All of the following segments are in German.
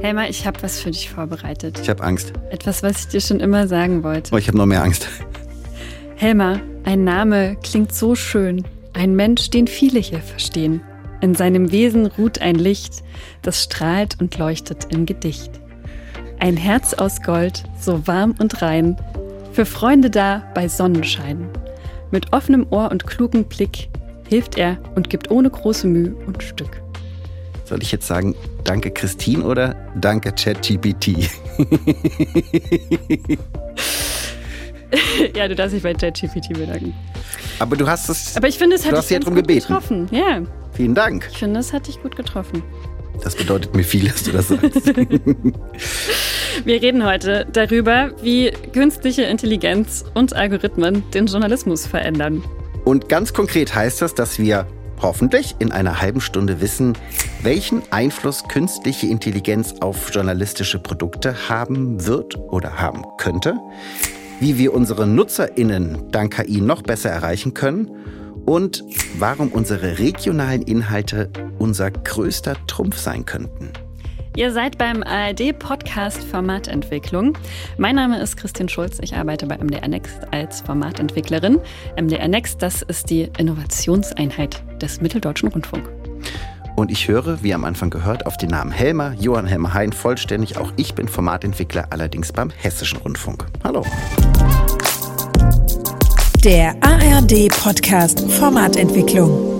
Helma, ich habe was für dich vorbereitet. Ich habe Angst. Etwas, was ich dir schon immer sagen wollte. Oh, ich habe noch mehr Angst. Helma, ein Name klingt so schön. Ein Mensch, den viele hier verstehen. In seinem Wesen ruht ein Licht, das strahlt und leuchtet im Gedicht. Ein Herz aus Gold, so warm und rein, für Freunde da bei Sonnenschein. Mit offenem Ohr und klugem Blick hilft er und gibt ohne große Mühe und Stück. Soll ich jetzt sagen, danke Christine oder danke ChatGPT? ja, du darfst dich bei ChatGPT bedanken. Aber du hast es. Aber ich finde, es hat dich ganz gut gebeten. getroffen. Ja, Vielen Dank. ich finde, es hat dich gut getroffen. Das bedeutet mir viel, dass du das sagst. Wir reden heute darüber, wie künstliche Intelligenz und Algorithmen den Journalismus verändern. Und ganz konkret heißt das, dass wir hoffentlich in einer halben Stunde wissen, welchen Einfluss künstliche Intelligenz auf journalistische Produkte haben wird oder haben könnte, wie wir unsere Nutzerinnen dank KI noch besser erreichen können und warum unsere regionalen Inhalte unser größter Trumpf sein könnten. Ihr seid beim ARD-Podcast Formatentwicklung. Mein Name ist Christine Schulz. Ich arbeite bei MDR Next als Formatentwicklerin. MDR Next, das ist die Innovationseinheit des Mitteldeutschen Rundfunk. Und ich höre, wie am Anfang gehört, auf den Namen Helmer, Johann Helmer Hein vollständig. Auch ich bin Formatentwickler, allerdings beim Hessischen Rundfunk. Hallo. Der ARD-Podcast Formatentwicklung.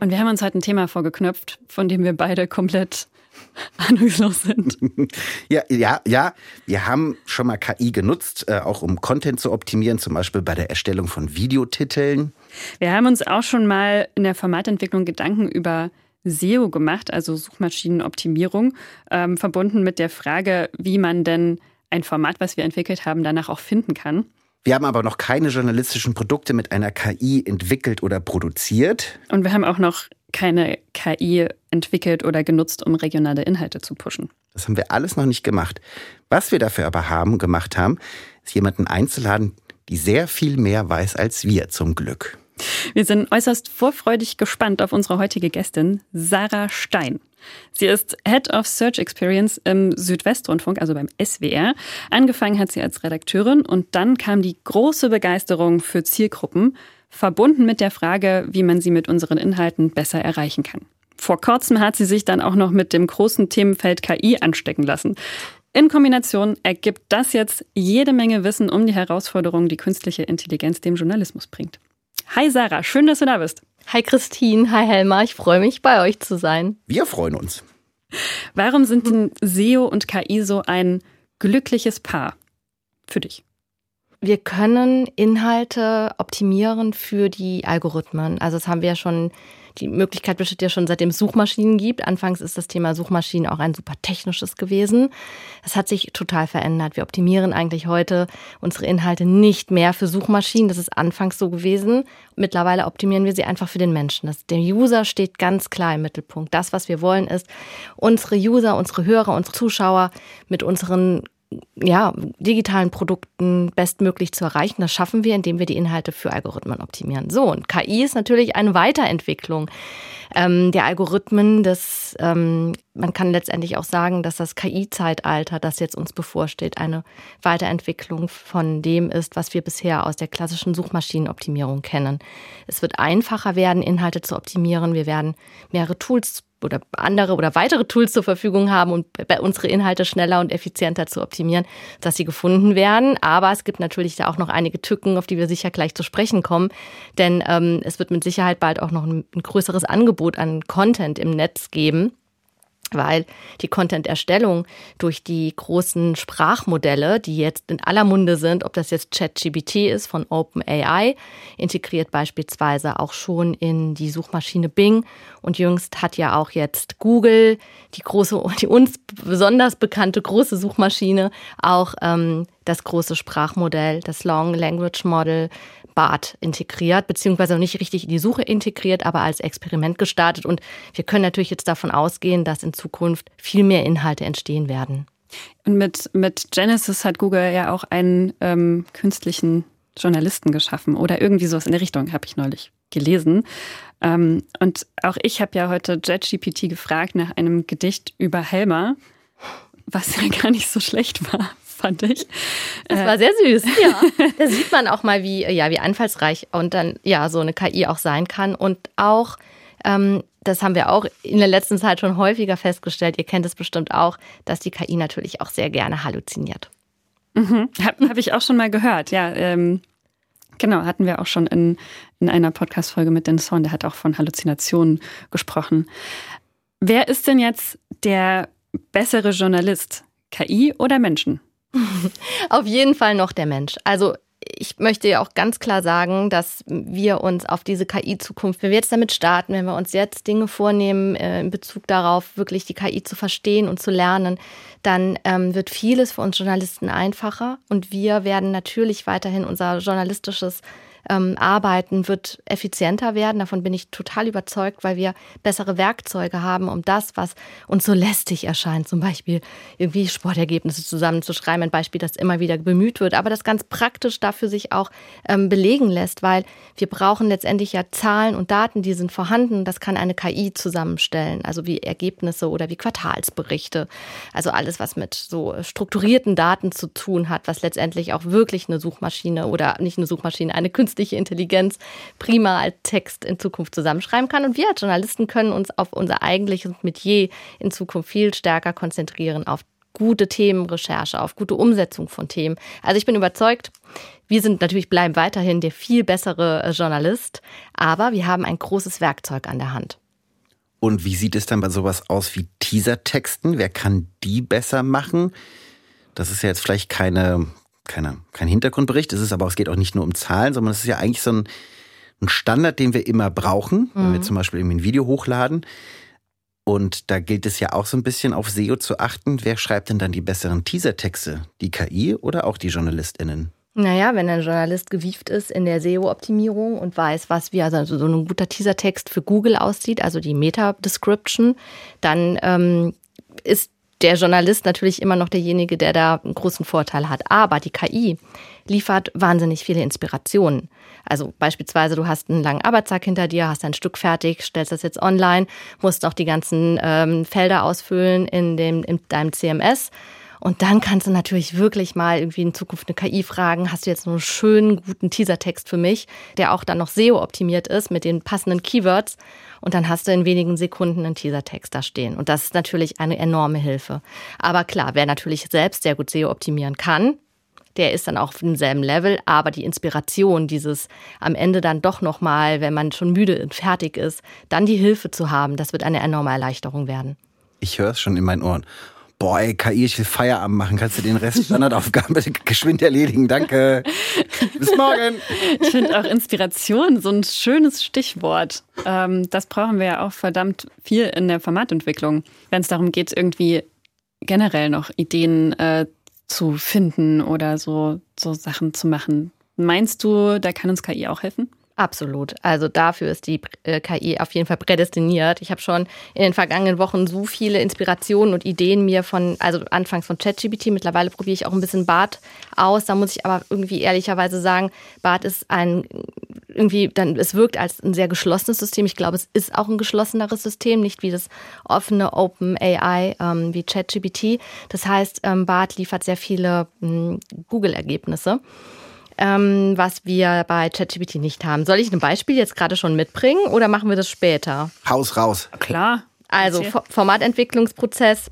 Und wir haben uns heute ein Thema vorgeknöpft, von dem wir beide komplett ahnungslos sind. Ja, ja, ja. Wir haben schon mal KI genutzt, äh, auch um Content zu optimieren, zum Beispiel bei der Erstellung von Videotiteln. Wir haben uns auch schon mal in der Formatentwicklung Gedanken über SEO gemacht, also Suchmaschinenoptimierung, ähm, verbunden mit der Frage, wie man denn ein Format, was wir entwickelt haben, danach auch finden kann. Wir haben aber noch keine journalistischen Produkte mit einer KI entwickelt oder produziert. Und wir haben auch noch keine KI entwickelt oder genutzt, um regionale Inhalte zu pushen. Das haben wir alles noch nicht gemacht. Was wir dafür aber haben, gemacht haben, ist jemanden einzuladen, die sehr viel mehr weiß als wir, zum Glück. Wir sind äußerst vorfreudig gespannt auf unsere heutige Gästin, Sarah Stein. Sie ist Head of Search Experience im Südwestrundfunk, also beim SWR. Angefangen hat sie als Redakteurin und dann kam die große Begeisterung für Zielgruppen, verbunden mit der Frage, wie man sie mit unseren Inhalten besser erreichen kann. Vor kurzem hat sie sich dann auch noch mit dem großen Themenfeld KI anstecken lassen. In Kombination ergibt das jetzt jede Menge Wissen um die Herausforderungen, die künstliche Intelligenz dem Journalismus bringt. Hi Sarah, schön, dass du da bist. Hi Christine, hi Helma, ich freue mich, bei euch zu sein. Wir freuen uns. Warum sind denn SEO und KI so ein glückliches Paar für dich? Wir können Inhalte optimieren für die Algorithmen. Also das haben wir ja schon, die Möglichkeit besteht ja schon seitdem es Suchmaschinen gibt. Anfangs ist das Thema Suchmaschinen auch ein super technisches gewesen. Das hat sich total verändert. Wir optimieren eigentlich heute unsere Inhalte nicht mehr für Suchmaschinen. Das ist anfangs so gewesen. Mittlerweile optimieren wir sie einfach für den Menschen. Das, der User steht ganz klar im Mittelpunkt. Das, was wir wollen, ist, unsere User, unsere Hörer, unsere Zuschauer mit unseren ja, digitalen Produkten bestmöglich zu erreichen. Das schaffen wir, indem wir die Inhalte für Algorithmen optimieren. So, und KI ist natürlich eine Weiterentwicklung ähm, der Algorithmen. Des, ähm, man kann letztendlich auch sagen, dass das KI-Zeitalter, das jetzt uns bevorsteht, eine Weiterentwicklung von dem ist, was wir bisher aus der klassischen Suchmaschinenoptimierung kennen. Es wird einfacher werden, Inhalte zu optimieren. Wir werden mehrere Tools oder andere oder weitere Tools zur Verfügung haben, um unsere Inhalte schneller und effizienter zu optimieren, dass sie gefunden werden. Aber es gibt natürlich da auch noch einige Tücken, auf die wir sicher gleich zu sprechen kommen. Denn ähm, es wird mit Sicherheit bald auch noch ein, ein größeres Angebot an Content im Netz geben weil die Content-Erstellung durch die großen Sprachmodelle, die jetzt in aller Munde sind, ob das jetzt ChatGPT ist von OpenAI, integriert beispielsweise auch schon in die Suchmaschine Bing. Und jüngst hat ja auch jetzt Google, die große, die uns besonders bekannte große Suchmaschine, auch ähm, das große Sprachmodell, das Long Language Model BART integriert, beziehungsweise noch nicht richtig in die Suche integriert, aber als Experiment gestartet. Und wir können natürlich jetzt davon ausgehen, dass in Zukunft viel mehr Inhalte entstehen werden. Und mit, mit Genesis hat Google ja auch einen ähm, künstlichen Journalisten geschaffen oder irgendwie sowas in der Richtung, habe ich neulich gelesen. Ähm, und auch ich habe ja heute JetGPT gefragt nach einem Gedicht über Helmer, was ja gar nicht so schlecht war fand ich. Das war sehr süß. Ja, da sieht man auch mal, wie, ja, wie einfallsreich und dann ja so eine KI auch sein kann. Und auch, ähm, das haben wir auch in der letzten Zeit schon häufiger festgestellt, ihr kennt es bestimmt auch, dass die KI natürlich auch sehr gerne halluziniert. Mhm. Habe hab ich auch schon mal gehört, ja. Ähm, genau, hatten wir auch schon in, in einer Podcast-Folge mit Denson, der hat auch von Halluzinationen gesprochen. Wer ist denn jetzt der bessere Journalist? KI oder Menschen? Auf jeden Fall noch der Mensch. Also ich möchte ja auch ganz klar sagen, dass wir uns auf diese KI-Zukunft, wenn wir jetzt damit starten, wenn wir uns jetzt Dinge vornehmen äh, in Bezug darauf, wirklich die KI zu verstehen und zu lernen, dann ähm, wird vieles für uns Journalisten einfacher und wir werden natürlich weiterhin unser journalistisches ähm, Arbeiten wird effizienter werden. Davon bin ich total überzeugt, weil wir bessere Werkzeuge haben, um das, was uns so lästig erscheint, zum Beispiel irgendwie Sportergebnisse zusammenzuschreiben, ein Beispiel, das immer wieder bemüht wird, aber das ganz praktisch dafür sich auch ähm, belegen lässt, weil wir brauchen letztendlich ja Zahlen und Daten, die sind vorhanden. Das kann eine KI zusammenstellen, also wie Ergebnisse oder wie Quartalsberichte. Also alles, was mit so strukturierten Daten zu tun hat, was letztendlich auch wirklich eine Suchmaschine oder nicht eine Suchmaschine, eine künstliche künstliche Intelligenz prima als Text in Zukunft zusammenschreiben kann. Und wir als Journalisten können uns auf unser eigentliches Metier in Zukunft viel stärker konzentrieren, auf gute Themenrecherche, auf gute Umsetzung von Themen. Also ich bin überzeugt, wir sind natürlich bleiben weiterhin der viel bessere äh, Journalist, aber wir haben ein großes Werkzeug an der Hand. Und wie sieht es dann bei sowas aus wie Teasertexten? Wer kann die besser machen? Das ist ja jetzt vielleicht keine keine, kein Hintergrundbericht. Es ist aber, es geht auch nicht nur um Zahlen, sondern es ist ja eigentlich so ein, ein Standard, den wir immer brauchen, wenn wir mhm. zum Beispiel irgendwie ein Video hochladen. Und da gilt es ja auch so ein bisschen auf SEO zu achten. Wer schreibt denn dann die besseren Teasertexte? Die KI oder auch die JournalistInnen? Naja, wenn ein Journalist gewieft ist in der SEO-Optimierung und weiß, was wie also so ein guter Teasertext für Google aussieht, also die Meta-Description, dann ähm, ist der Journalist natürlich immer noch derjenige, der da einen großen Vorteil hat. Aber die KI liefert wahnsinnig viele Inspirationen. Also beispielsweise, du hast einen langen Arbeitstag hinter dir, hast ein Stück fertig, stellst das jetzt online, musst noch die ganzen ähm, Felder ausfüllen in, dem, in deinem CMS und dann kannst du natürlich wirklich mal irgendwie in Zukunft eine KI fragen, hast du jetzt einen schönen, guten Teasertext für mich, der auch dann noch SEO-optimiert ist mit den passenden Keywords. Und dann hast du in wenigen Sekunden einen Teasertext da stehen. Und das ist natürlich eine enorme Hilfe. Aber klar, wer natürlich selbst sehr gut SEO optimieren kann, der ist dann auch auf demselben Level, aber die Inspiration, dieses am Ende dann doch nochmal, wenn man schon müde und fertig ist, dann die Hilfe zu haben, das wird eine enorme Erleichterung werden. Ich höre es schon in meinen Ohren boah, ey, KI, ich will Feierabend machen. Kannst du den Rest Standardaufgaben bitte geschwind erledigen? Danke. Bis morgen. Ich finde auch Inspiration so ein schönes Stichwort. Ähm, das brauchen wir ja auch verdammt viel in der Formatentwicklung, wenn es darum geht, irgendwie generell noch Ideen äh, zu finden oder so, so Sachen zu machen. Meinst du, da kann uns KI auch helfen? Absolut. Also dafür ist die äh, KI auf jeden Fall prädestiniert. Ich habe schon in den vergangenen Wochen so viele Inspirationen und Ideen mir von, also anfangs von ChatGPT, mittlerweile probiere ich auch ein bisschen BART aus. Da muss ich aber irgendwie ehrlicherweise sagen, BART ist ein irgendwie dann, es wirkt als ein sehr geschlossenes System. Ich glaube, es ist auch ein geschlosseneres System, nicht wie das offene Open AI ähm, wie ChatGPT. Das heißt, ähm, BART liefert sehr viele hm, Google-Ergebnisse ähm, was wir bei ChatGPT nicht haben. Soll ich ein Beispiel jetzt gerade schon mitbringen oder machen wir das später? Haus raus. Klar. Also Formatentwicklungsprozess.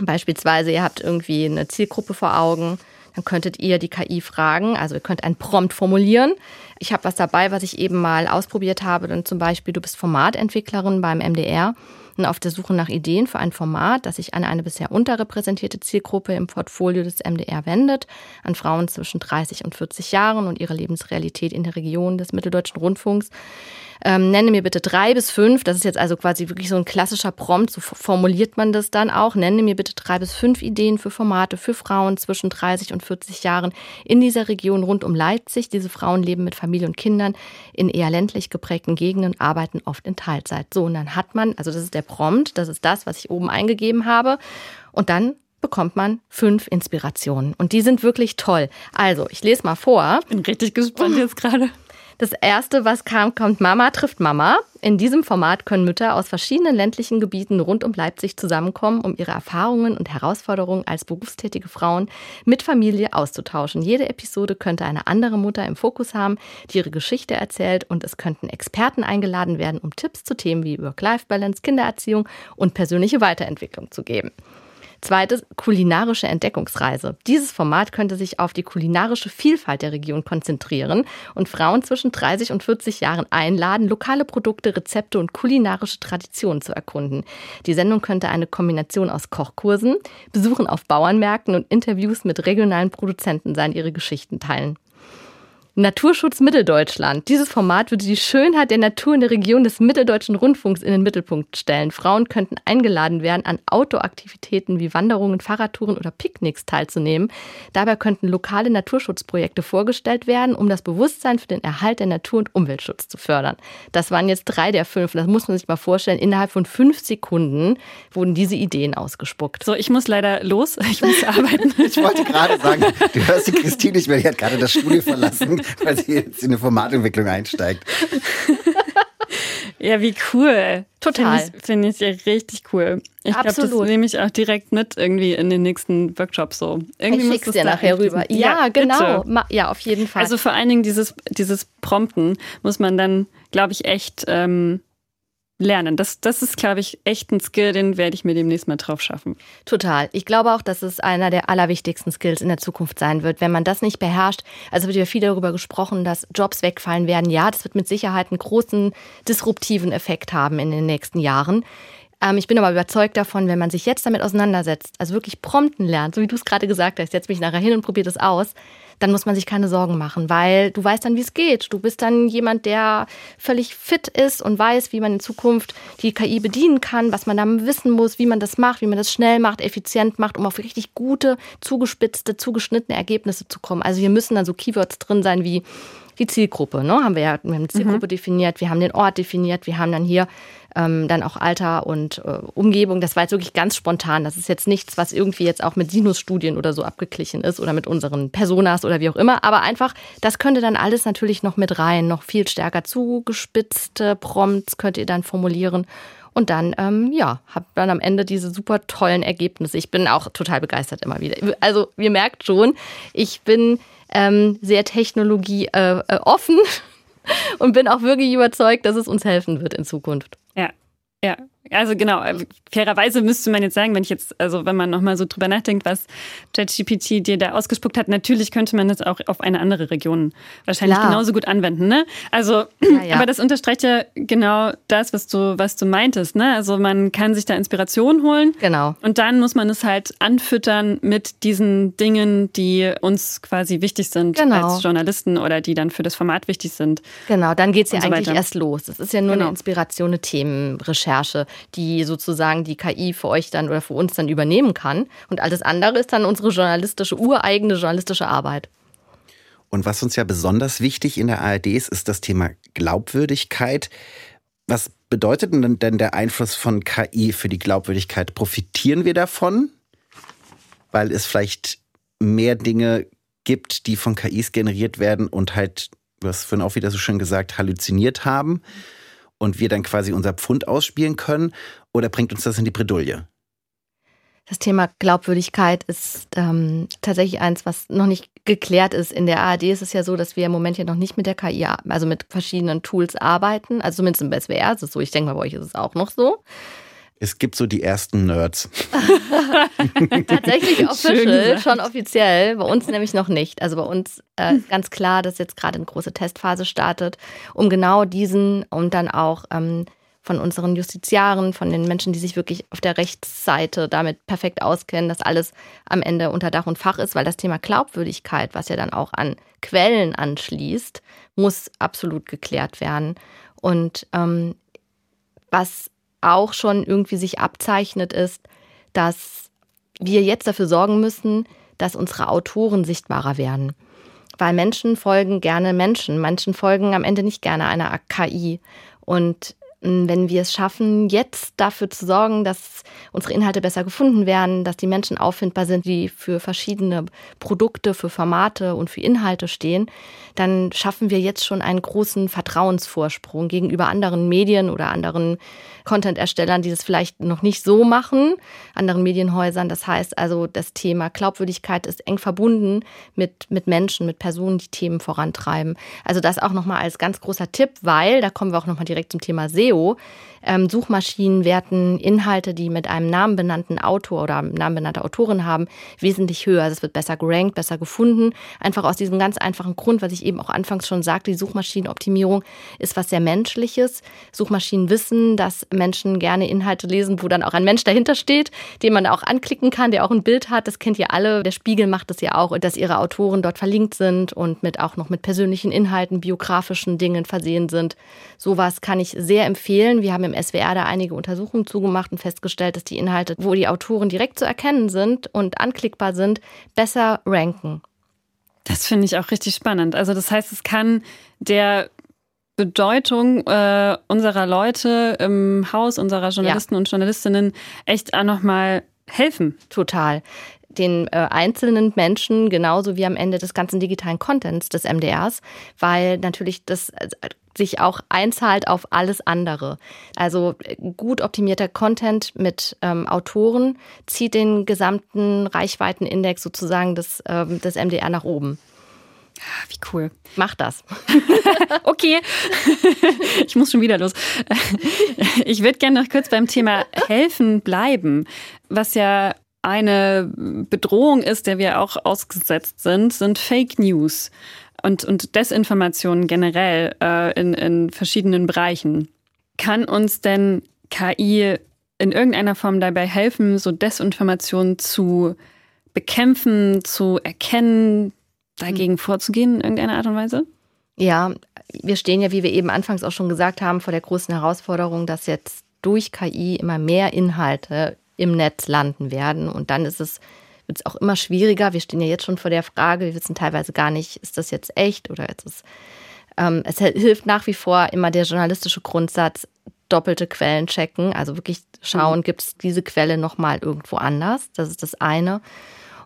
Beispielsweise, ihr habt irgendwie eine Zielgruppe vor Augen, dann könntet ihr die KI fragen. Also ihr könnt einen Prompt formulieren. Ich habe was dabei, was ich eben mal ausprobiert habe. Dann zum Beispiel, du bist Formatentwicklerin beim MDR und auf der Suche nach Ideen für ein Format, das sich an eine bisher unterrepräsentierte Zielgruppe im Portfolio des MDR wendet, an Frauen zwischen 30 und 40 Jahren und ihre Lebensrealität in der Region des Mitteldeutschen Rundfunks. Ähm, nenne mir bitte drei bis fünf, das ist jetzt also quasi wirklich so ein klassischer Prompt, so formuliert man das dann auch. Nenne mir bitte drei bis fünf Ideen für Formate für Frauen zwischen 30 und 40 Jahren in dieser Region rund um Leipzig. Diese Frauen leben mit Familie und Kindern in eher ländlich geprägten Gegenden, arbeiten oft in Teilzeit. So, und dann hat man, also das ist der Prompt, das ist das, was ich oben eingegeben habe. Und dann bekommt man fünf Inspirationen. Und die sind wirklich toll. Also, ich lese mal vor. Bin richtig gespannt jetzt gerade. Das erste, was kam, kommt Mama trifft Mama. In diesem Format können Mütter aus verschiedenen ländlichen Gebieten rund um Leipzig zusammenkommen, um ihre Erfahrungen und Herausforderungen als berufstätige Frauen mit Familie auszutauschen. Jede Episode könnte eine andere Mutter im Fokus haben, die ihre Geschichte erzählt und es könnten Experten eingeladen werden, um Tipps zu Themen wie Work-Life-Balance, Kindererziehung und persönliche Weiterentwicklung zu geben. Zweites, kulinarische Entdeckungsreise. Dieses Format könnte sich auf die kulinarische Vielfalt der Region konzentrieren und Frauen zwischen 30 und 40 Jahren einladen, lokale Produkte, Rezepte und kulinarische Traditionen zu erkunden. Die Sendung könnte eine Kombination aus Kochkursen, Besuchen auf Bauernmärkten und Interviews mit regionalen Produzenten sein, ihre Geschichten teilen. Naturschutz Mitteldeutschland. Dieses Format würde die Schönheit der Natur in der Region des Mitteldeutschen Rundfunks in den Mittelpunkt stellen. Frauen könnten eingeladen werden, an Outdoor-Aktivitäten wie Wanderungen, Fahrradtouren oder Picknicks teilzunehmen. Dabei könnten lokale Naturschutzprojekte vorgestellt werden, um das Bewusstsein für den Erhalt der Natur und Umweltschutz zu fördern. Das waren jetzt drei der fünf. Das muss man sich mal vorstellen. Innerhalb von fünf Sekunden wurden diese Ideen ausgespuckt. So, ich muss leider los. Ich muss arbeiten. ich wollte gerade sagen, du hörst die Christine nicht mehr, die hat gerade das Studio verlassen. weil sie jetzt in eine Formatentwicklung einsteigt. Ja, wie cool. Total. Finde ich, find ich richtig cool. Ich glaube, das nehme ich auch direkt mit irgendwie in den nächsten Workshops so. Irgendwie ich schick's dir nachher rüber. Ja, ja genau. Bitte. Ja, auf jeden Fall. Also vor allen Dingen dieses, dieses Prompten muss man dann, glaube ich, echt ähm, lernen. Das, das ist, glaube ich, echt ein Skill, den werde ich mir demnächst mal drauf schaffen. Total. Ich glaube auch, dass es einer der allerwichtigsten Skills in der Zukunft sein wird. Wenn man das nicht beherrscht, also wird ja viel darüber gesprochen, dass Jobs wegfallen werden. Ja, das wird mit Sicherheit einen großen disruptiven Effekt haben in den nächsten Jahren. Ähm, ich bin aber überzeugt davon, wenn man sich jetzt damit auseinandersetzt, also wirklich prompten lernt, so wie du es gerade gesagt hast, setz mich nachher hin und probiert es aus, dann muss man sich keine Sorgen machen, weil du weißt dann, wie es geht. Du bist dann jemand, der völlig fit ist und weiß, wie man in Zukunft die KI bedienen kann, was man dann wissen muss, wie man das macht, wie man das schnell macht, effizient macht, um auf richtig gute, zugespitzte, zugeschnittene Ergebnisse zu kommen. Also hier müssen dann so Keywords drin sein wie die Zielgruppe, ne? Haben wir ja, wir haben eine Zielgruppe mhm. definiert, wir haben den Ort definiert, wir haben dann hier ähm, dann auch Alter und äh, Umgebung. Das war jetzt wirklich ganz spontan. Das ist jetzt nichts, was irgendwie jetzt auch mit Sinusstudien oder so abgeglichen ist oder mit unseren Personas oder wie auch immer. Aber einfach, das könnte dann alles natürlich noch mit rein, noch viel stärker zugespitzte Prompts könnt ihr dann formulieren. Und dann, ähm, ja, habe dann am Ende diese super tollen Ergebnisse. Ich bin auch total begeistert immer wieder. Also, ihr merkt schon, ich bin ähm, sehr technologieoffen äh, und bin auch wirklich überzeugt, dass es uns helfen wird in Zukunft. Ja, ja, also genau, äh, fairerweise müsste man jetzt sagen, wenn ich jetzt, also wenn man nochmal so drüber nachdenkt, was ChatGPT dir da ausgespuckt hat, natürlich könnte man das auch auf eine andere Region wahrscheinlich Klar. genauso gut anwenden. Ne? Also, ja, ja. aber das unterstreicht ja genau das, was du, was du meintest. Ne? Also man kann sich da Inspiration holen. Genau. Und dann muss man es halt anfüttern mit diesen Dingen, die uns quasi wichtig sind genau. als Journalisten oder die dann für das Format wichtig sind. Genau, dann geht es ja so eigentlich weiter. erst los. Das ist ja nur genau. eine Inspiration, eine Themenrecherche die sozusagen die KI für euch dann oder für uns dann übernehmen kann. Und alles andere ist dann unsere journalistische, ureigene journalistische Arbeit. Und was uns ja besonders wichtig in der ARD ist, ist das Thema Glaubwürdigkeit. Was bedeutet denn der Einfluss von KI für die Glaubwürdigkeit? Profitieren wir davon, weil es vielleicht mehr Dinge gibt, die von KIs generiert werden und halt, hast vorhin auch wieder so schön gesagt, halluziniert haben? Und wir dann quasi unser Pfund ausspielen können? Oder bringt uns das in die Bredouille? Das Thema Glaubwürdigkeit ist ähm, tatsächlich eins, was noch nicht geklärt ist. In der ARD ist es ja so, dass wir im Moment ja noch nicht mit der KI, also mit verschiedenen Tools arbeiten. Also zumindest im SWR ist es so. Ich denke mal, bei euch ist es auch noch so. Es gibt so die ersten Nerds. Tatsächlich official, schon offiziell. Bei uns nämlich noch nicht. Also bei uns äh, ganz klar, dass jetzt gerade eine große Testphase startet, um genau diesen und dann auch ähm, von unseren Justiziaren, von den Menschen, die sich wirklich auf der Rechtsseite damit perfekt auskennen, dass alles am Ende unter Dach und Fach ist, weil das Thema Glaubwürdigkeit, was ja dann auch an Quellen anschließt, muss absolut geklärt werden. Und ähm, was auch schon irgendwie sich abzeichnet, ist, dass wir jetzt dafür sorgen müssen, dass unsere Autoren sichtbarer werden. Weil Menschen folgen gerne Menschen. Menschen folgen am Ende nicht gerne einer KI. Und wenn wir es schaffen, jetzt dafür zu sorgen, dass unsere Inhalte besser gefunden werden, dass die Menschen auffindbar sind, die für verschiedene Produkte, für Formate und für Inhalte stehen, dann schaffen wir jetzt schon einen großen Vertrauensvorsprung gegenüber anderen Medien oder anderen Content-Erstellern, die das vielleicht noch nicht so machen, anderen Medienhäusern. Das heißt also, das Thema Glaubwürdigkeit ist eng verbunden mit, mit Menschen, mit Personen, die Themen vorantreiben. Also das auch nochmal als ganz großer Tipp, weil, da kommen wir auch nochmal direkt zum Thema SEO, Leo ähm, Suchmaschinen werten Inhalte, die mit einem namenbenannten Autor oder namenbenannter Autorin haben, wesentlich höher. Also es wird besser gerankt, besser gefunden. Einfach aus diesem ganz einfachen Grund, was ich eben auch anfangs schon sagte, die Suchmaschinenoptimierung ist was sehr Menschliches. Suchmaschinen wissen, dass Menschen gerne Inhalte lesen, wo dann auch ein Mensch dahinter steht, den man auch anklicken kann, der auch ein Bild hat. Das kennt ihr alle. Der Spiegel macht das ja auch, dass ihre Autoren dort verlinkt sind und mit auch noch mit persönlichen Inhalten, biografischen Dingen versehen sind. Sowas kann ich sehr empfehlen. Wir haben im SWR da einige Untersuchungen zugemacht und festgestellt, dass die Inhalte, wo die Autoren direkt zu erkennen sind und anklickbar sind, besser ranken. Das finde ich auch richtig spannend. Also das heißt, es kann der Bedeutung äh, unserer Leute im Haus, unserer Journalisten ja. und Journalistinnen echt auch nochmal helfen. Total den äh, einzelnen Menschen genauso wie am Ende des ganzen digitalen Contents des MDRs, weil natürlich das äh, sich auch einzahlt auf alles andere. Also äh, gut optimierter Content mit ähm, Autoren zieht den gesamten Reichweitenindex sozusagen des, ähm, des MDR nach oben. Ah, wie cool. Mach das. okay. ich muss schon wieder los. Ich würde gerne noch kurz beim Thema helfen bleiben, was ja eine Bedrohung ist, der wir auch ausgesetzt sind, sind Fake News und, und Desinformation generell äh, in, in verschiedenen Bereichen. Kann uns denn KI in irgendeiner Form dabei helfen, so Desinformation zu bekämpfen, zu erkennen, dagegen vorzugehen in irgendeiner Art und Weise? Ja, wir stehen ja, wie wir eben anfangs auch schon gesagt haben, vor der großen Herausforderung, dass jetzt durch KI immer mehr Inhalte im Netz landen werden. Und dann ist es, wird es auch immer schwieriger. Wir stehen ja jetzt schon vor der Frage, wir wissen teilweise gar nicht, ist das jetzt echt oder ist es. Ähm, es hilft nach wie vor immer der journalistische Grundsatz, doppelte Quellen checken, also wirklich schauen, mhm. gibt es diese Quelle nochmal irgendwo anders. Das ist das eine.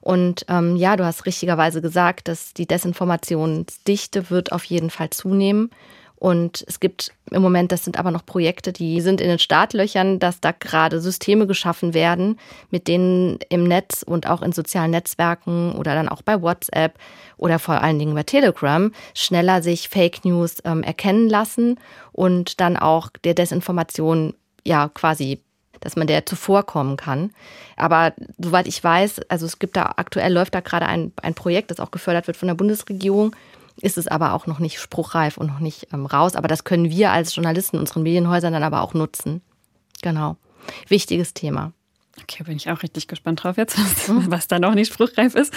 Und ähm, ja, du hast richtigerweise gesagt, dass die Desinformationsdichte wird auf jeden Fall zunehmen. Und es gibt im Moment, das sind aber noch Projekte, die sind in den Startlöchern, dass da gerade Systeme geschaffen werden, mit denen im Netz und auch in sozialen Netzwerken oder dann auch bei WhatsApp oder vor allen Dingen bei Telegram schneller sich Fake News ähm, erkennen lassen und dann auch der Desinformation ja quasi dass man der zuvorkommen kann. Aber soweit ich weiß, also es gibt da aktuell läuft da gerade ein, ein Projekt, das auch gefördert wird von der Bundesregierung, ist es aber auch noch nicht spruchreif und noch nicht ähm, raus. Aber das können wir als Journalisten unseren Medienhäusern dann aber auch nutzen. Genau. Wichtiges Thema. Okay, bin ich auch richtig gespannt drauf jetzt, was, mhm. was da noch nicht spruchreif ist.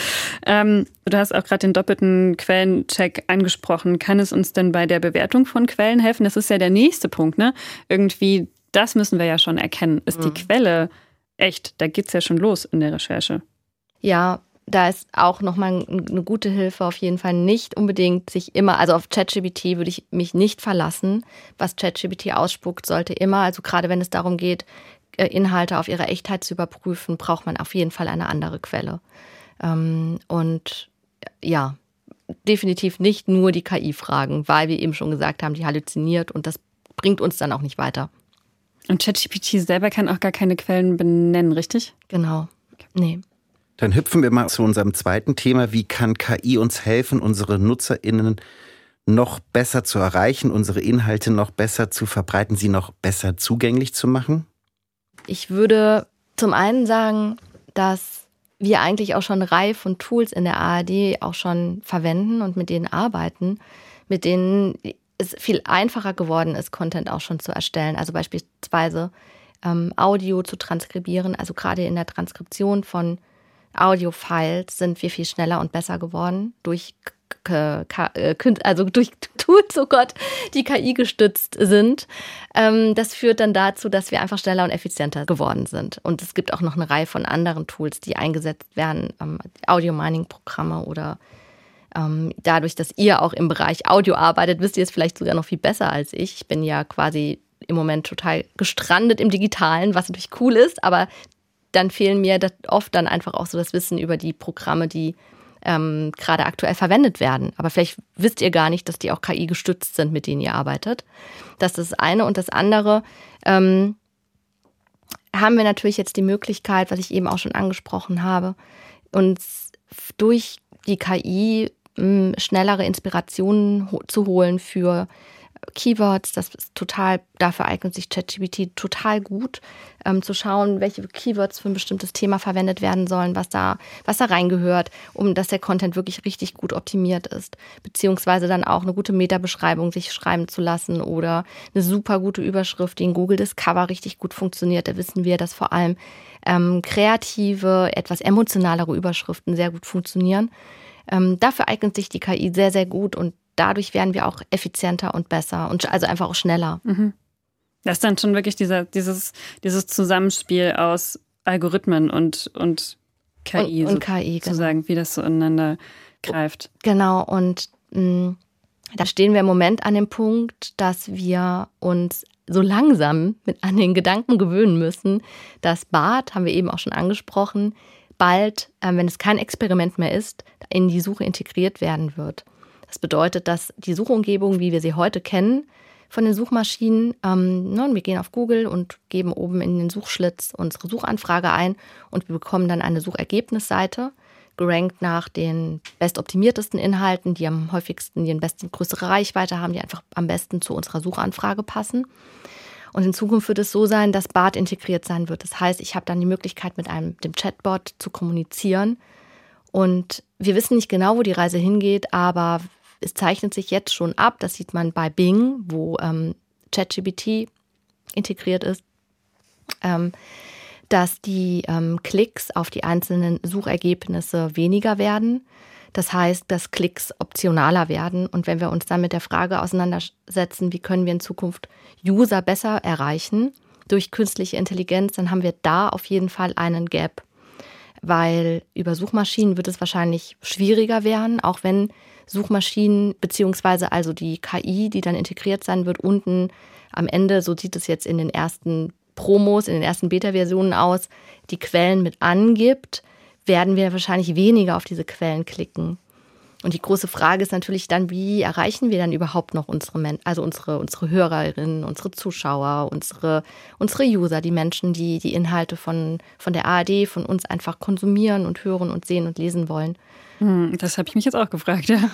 Ähm, du hast auch gerade den doppelten Quellencheck angesprochen. Kann es uns denn bei der Bewertung von Quellen helfen? Das ist ja der nächste Punkt, ne? Irgendwie, das müssen wir ja schon erkennen. Ist mhm. die Quelle echt? Da geht es ja schon los in der Recherche. Ja, da ist auch nochmal eine gute Hilfe auf jeden Fall nicht unbedingt sich immer, also auf ChatGPT würde ich mich nicht verlassen. Was ChatGPT ausspuckt, sollte immer, also gerade wenn es darum geht, äh, Inhalte auf ihre Echtheit zu überprüfen, braucht man auf jeden Fall eine andere Quelle. Ähm, und ja, definitiv nicht nur die KI fragen, weil wir eben schon gesagt haben, die halluziniert und das bringt uns dann auch nicht weiter. Und ChatGPT selber kann auch gar keine Quellen benennen, richtig? Genau. Nee. Dann hüpfen wir mal zu unserem zweiten Thema. Wie kann KI uns helfen, unsere NutzerInnen noch besser zu erreichen, unsere Inhalte noch besser zu verbreiten, sie noch besser zugänglich zu machen? Ich würde zum einen sagen, dass wir eigentlich auch schon Reihe von Tools in der ARD auch schon verwenden und mit denen arbeiten, mit denen es viel einfacher geworden ist, Content auch schon zu erstellen. Also beispielsweise ähm, Audio zu transkribieren, also gerade in der Transkription von Audio-Files sind wir viel schneller und besser geworden durch äh, also durch Tools, oh Gott, die KI gestützt sind. Ähm, das führt dann dazu, dass wir einfach schneller und effizienter geworden sind. Und es gibt auch noch eine Reihe von anderen Tools, die eingesetzt werden, ähm, Audio-Mining-Programme oder ähm, dadurch, dass ihr auch im Bereich Audio arbeitet, wisst ihr es vielleicht sogar noch viel besser als ich. Ich bin ja quasi im Moment total gestrandet im Digitalen, was natürlich cool ist, aber dann fehlen mir oft dann einfach auch so das Wissen über die Programme, die ähm, gerade aktuell verwendet werden. Aber vielleicht wisst ihr gar nicht, dass die auch KI gestützt sind, mit denen ihr arbeitet. Das ist das eine. Und das andere, ähm, haben wir natürlich jetzt die Möglichkeit, was ich eben auch schon angesprochen habe, uns durch die KI mh, schnellere Inspirationen ho zu holen für Keywords, das ist total, dafür eignet sich ChatGPT total gut, ähm, zu schauen, welche Keywords für ein bestimmtes Thema verwendet werden sollen, was da, was da reingehört, um dass der Content wirklich richtig gut optimiert ist, beziehungsweise dann auch eine gute Metabeschreibung sich schreiben zu lassen oder eine super gute Überschrift, die in Google Discover richtig gut funktioniert. Da wissen wir, dass vor allem ähm, kreative, etwas emotionalere Überschriften sehr gut funktionieren. Ähm, dafür eignet sich die KI sehr, sehr gut und dadurch werden wir auch effizienter und besser und also einfach auch schneller. Mhm. Das ist dann schon wirklich dieser, dieses, dieses Zusammenspiel aus Algorithmen und, und KI, und, und KI sozusagen, genau. wie das so ineinander greift. Genau, und mh, mm, da stehen wir im Moment an dem Punkt, dass wir uns so langsam mit an den Gedanken gewöhnen müssen, dass BART, haben wir eben auch schon angesprochen, bald, äh, wenn es kein Experiment mehr ist, in die Suche integriert werden wird. Das bedeutet, dass die Suchumgebung, wie wir sie heute kennen, von den Suchmaschinen, ähm, ne, wir gehen auf Google und geben oben in den Suchschlitz unsere Suchanfrage ein und wir bekommen dann eine Suchergebnisseite, gerankt nach den bestoptimiertesten Inhalten, die am häufigsten, die besten größere Reichweite haben, die einfach am besten zu unserer Suchanfrage passen. Und in Zukunft wird es so sein, dass BART integriert sein wird. Das heißt, ich habe dann die Möglichkeit, mit einem, dem Chatbot zu kommunizieren. Und wir wissen nicht genau, wo die Reise hingeht, aber es zeichnet sich jetzt schon ab, das sieht man bei Bing, wo ähm, ChatGPT integriert ist, ähm, dass die ähm, Klicks auf die einzelnen Suchergebnisse weniger werden. Das heißt, dass Klicks optionaler werden. Und wenn wir uns dann mit der Frage auseinandersetzen, wie können wir in Zukunft User besser erreichen durch künstliche Intelligenz, dann haben wir da auf jeden Fall einen Gap. Weil über Suchmaschinen wird es wahrscheinlich schwieriger werden, auch wenn Suchmaschinen beziehungsweise also die KI, die dann integriert sein wird, unten am Ende, so sieht es jetzt in den ersten Promos, in den ersten Beta-Versionen aus, die Quellen mit angibt, werden wir wahrscheinlich weniger auf diese Quellen klicken. Und die große Frage ist natürlich dann, wie erreichen wir dann überhaupt noch unsere, Men also unsere, unsere Hörerinnen, unsere Zuschauer, unsere, unsere User, die Menschen, die die Inhalte von, von der ARD, von uns einfach konsumieren und hören und sehen und lesen wollen. Hm, das habe ich mich jetzt auch gefragt, ja.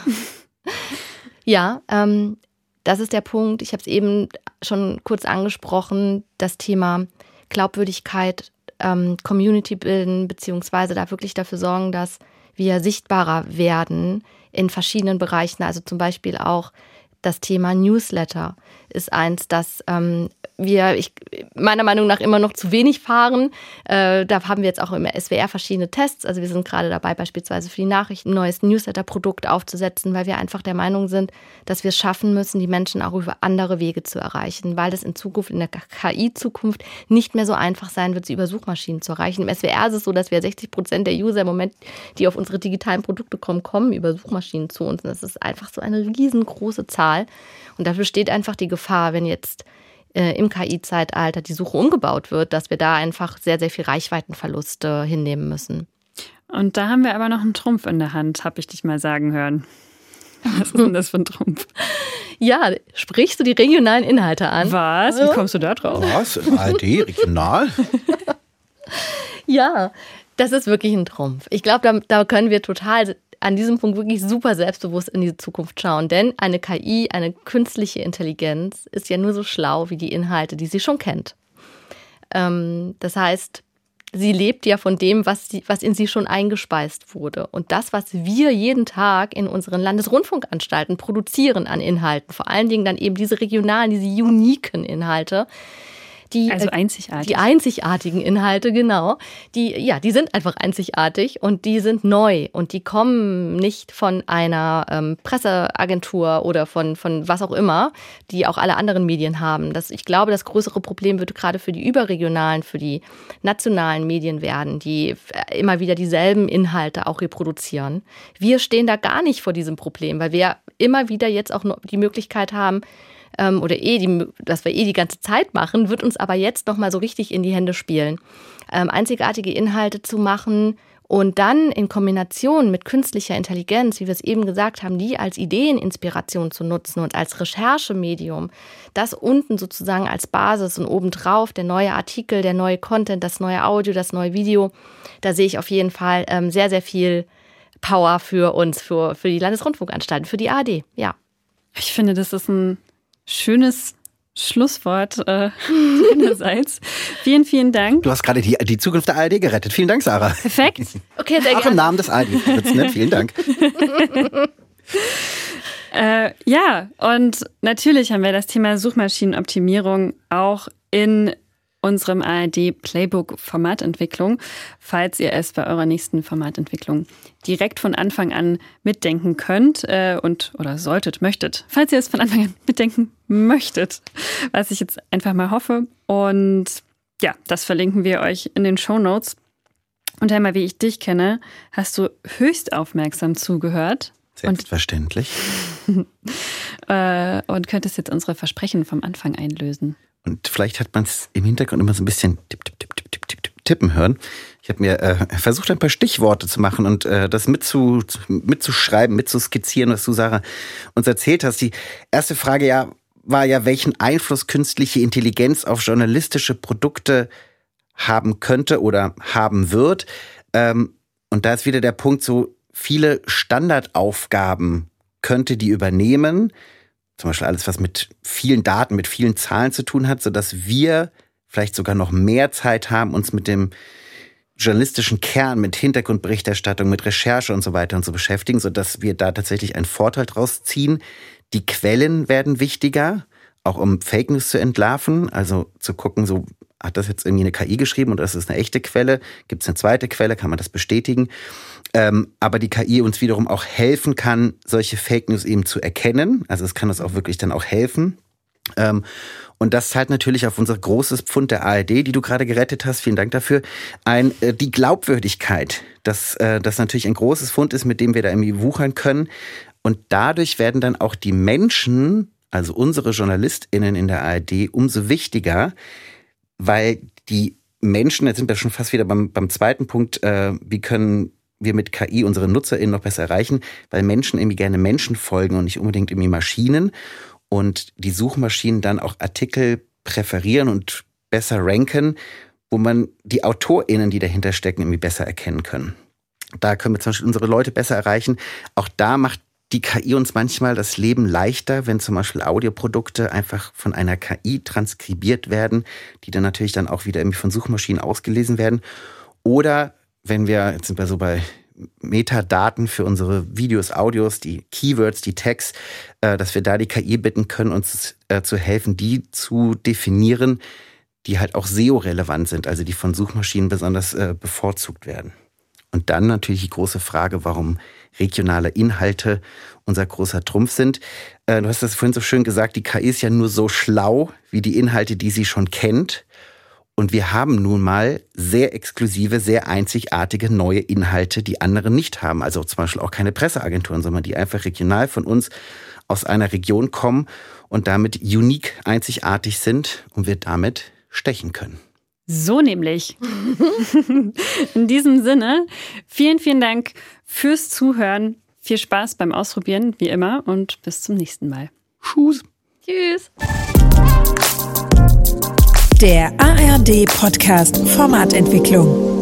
ja, ähm, das ist der Punkt. Ich habe es eben schon kurz angesprochen, das Thema Glaubwürdigkeit, ähm, Community bilden, beziehungsweise da wirklich dafür sorgen, dass wir sichtbarer werden in verschiedenen Bereichen. Also zum Beispiel auch das Thema Newsletter ist eins, das ähm, wir ich, meiner Meinung nach immer noch zu wenig fahren. Äh, da haben wir jetzt auch im SWR verschiedene Tests. Also wir sind gerade dabei, beispielsweise für die Nachrichten ein neues Newsletter-Produkt aufzusetzen, weil wir einfach der Meinung sind, dass wir es schaffen müssen, die Menschen auch über andere Wege zu erreichen, weil das in Zukunft, in der KI-Zukunft nicht mehr so einfach sein wird, sie über Suchmaschinen zu erreichen. Im SWR ist es so, dass wir 60 Prozent der User im Moment, die auf unsere digitalen Produkte kommen, kommen über Suchmaschinen zu uns. Und das ist einfach so eine riesengroße Zahl. Und dafür steht einfach die Gefahr, wenn jetzt äh, im KI-Zeitalter die Suche umgebaut wird, dass wir da einfach sehr, sehr viel Reichweitenverluste hinnehmen müssen. Und da haben wir aber noch einen Trumpf in der Hand, habe ich dich mal sagen hören. Was ist denn das für ein Trumpf? Ja, sprichst du die regionalen Inhalte an? Was? Wie kommst du da drauf? Was? ARD, regional? ja, das ist wirklich ein Trumpf. Ich glaube, da, da können wir total an diesem Punkt wirklich super selbstbewusst in die Zukunft schauen. Denn eine KI, eine künstliche Intelligenz, ist ja nur so schlau wie die Inhalte, die sie schon kennt. Ähm, das heißt, sie lebt ja von dem, was, sie, was in sie schon eingespeist wurde. Und das, was wir jeden Tag in unseren Landesrundfunkanstalten produzieren an Inhalten, vor allen Dingen dann eben diese regionalen, diese uniken Inhalte, die, also äh, einzigartig. Die einzigartigen Inhalte, genau. Die, ja, die sind einfach einzigartig und die sind neu und die kommen nicht von einer ähm, Presseagentur oder von, von was auch immer, die auch alle anderen Medien haben. Das, ich glaube, das größere Problem wird gerade für die überregionalen, für die nationalen Medien werden, die äh, immer wieder dieselben Inhalte auch reproduzieren. Wir stehen da gar nicht vor diesem Problem, weil wir immer wieder jetzt auch die Möglichkeit haben, ähm, oder eh die, das wir eh die ganze Zeit machen, wird uns aber jetzt nochmal so richtig in die Hände spielen. Ähm, einzigartige Inhalte zu machen, und dann in Kombination mit künstlicher Intelligenz, wie wir es eben gesagt haben, die als Ideeninspiration zu nutzen und als Recherchemedium, das unten sozusagen als Basis und obendrauf der neue Artikel, der neue Content, das neue Audio, das neue Video, da sehe ich auf jeden Fall ähm, sehr, sehr viel Power für uns, für, für die Landesrundfunkanstalten, für die ARD, ja. Ich finde, das ist ein schönes Schlusswort äh, meinerseits. vielen, vielen Dank. Du hast gerade die, die Zukunft der ARD gerettet. Vielen Dank, Sarah. Perfekt. Okay, sehr Auch gerne. im Namen des ARD. Ne? Vielen Dank. äh, ja, und natürlich haben wir das Thema Suchmaschinenoptimierung auch in unserem ARD Playbook Formatentwicklung, falls ihr es bei eurer nächsten Formatentwicklung direkt von Anfang an mitdenken könnt äh, und oder solltet, möchtet. Falls ihr es von Anfang an mitdenken möchtet, was ich jetzt einfach mal hoffe. Und ja, das verlinken wir euch in den Show Notes. Und einmal, wie ich dich kenne, hast du höchst aufmerksam zugehört. Selbstverständlich. Und, äh, und könntest jetzt unsere Versprechen vom Anfang einlösen. Und vielleicht hat man es im Hintergrund immer so ein bisschen tipp, tipp, tipp, tipp, tipp, tipp, tippen hören. Ich habe mir äh, versucht, ein paar Stichworte zu machen und äh, das mitzu, mitzuschreiben, mitzuskizzieren, was du, Sarah, uns erzählt hast. Die erste Frage ja war ja, welchen Einfluss künstliche Intelligenz auf journalistische Produkte haben könnte oder haben wird. Ähm, und da ist wieder der Punkt, so viele Standardaufgaben könnte die übernehmen zum Beispiel alles, was mit vielen Daten, mit vielen Zahlen zu tun hat, sodass wir vielleicht sogar noch mehr Zeit haben, uns mit dem journalistischen Kern, mit Hintergrundberichterstattung, mit Recherche und so weiter und so beschäftigen, sodass wir da tatsächlich einen Vorteil draus ziehen. Die Quellen werden wichtiger, auch um Fake News zu entlarven, also zu gucken, so hat das jetzt irgendwie eine KI geschrieben oder ist es eine echte Quelle? Gibt es eine zweite Quelle? Kann man das bestätigen? Ähm, aber die KI uns wiederum auch helfen kann, solche Fake News eben zu erkennen. Also es kann uns auch wirklich dann auch helfen. Ähm, und das zahlt natürlich auf unser großes Pfund der ARD, die du gerade gerettet hast. Vielen Dank dafür. Ein, äh, die Glaubwürdigkeit, dass äh, das natürlich ein großes Pfund ist, mit dem wir da irgendwie wuchern können. Und dadurch werden dann auch die Menschen, also unsere JournalistInnen in der ARD, umso wichtiger, weil die Menschen, jetzt sind wir schon fast wieder beim, beim zweiten Punkt, äh, wie können wir mit KI unsere NutzerInnen noch besser erreichen, weil Menschen irgendwie gerne Menschen folgen und nicht unbedingt irgendwie Maschinen und die Suchmaschinen dann auch Artikel präferieren und besser ranken, wo man die AutorInnen, die dahinter stecken, irgendwie besser erkennen können. Da können wir zum Beispiel unsere Leute besser erreichen. Auch da macht die KI uns manchmal das Leben leichter, wenn zum Beispiel Audioprodukte einfach von einer KI transkribiert werden, die dann natürlich dann auch wieder irgendwie von Suchmaschinen ausgelesen werden. Oder wenn wir, jetzt sind wir so bei Metadaten für unsere Videos, Audios, die Keywords, die Tags, äh, dass wir da die KI bitten können, uns äh, zu helfen, die zu definieren, die halt auch SEO-relevant sind, also die von Suchmaschinen besonders äh, bevorzugt werden. Und dann natürlich die große Frage, warum regionale Inhalte unser großer Trumpf sind. Du hast das vorhin so schön gesagt, die KI ist ja nur so schlau wie die Inhalte, die sie schon kennt. Und wir haben nun mal sehr exklusive, sehr einzigartige neue Inhalte, die andere nicht haben. Also zum Beispiel auch keine Presseagenturen, sondern die einfach regional von uns aus einer Region kommen und damit unique, einzigartig sind und wir damit stechen können. So nämlich. In diesem Sinne, vielen, vielen Dank fürs Zuhören. Viel Spaß beim Ausprobieren, wie immer, und bis zum nächsten Mal. Tschüss. Tschüss. Der ARD Podcast Formatentwicklung.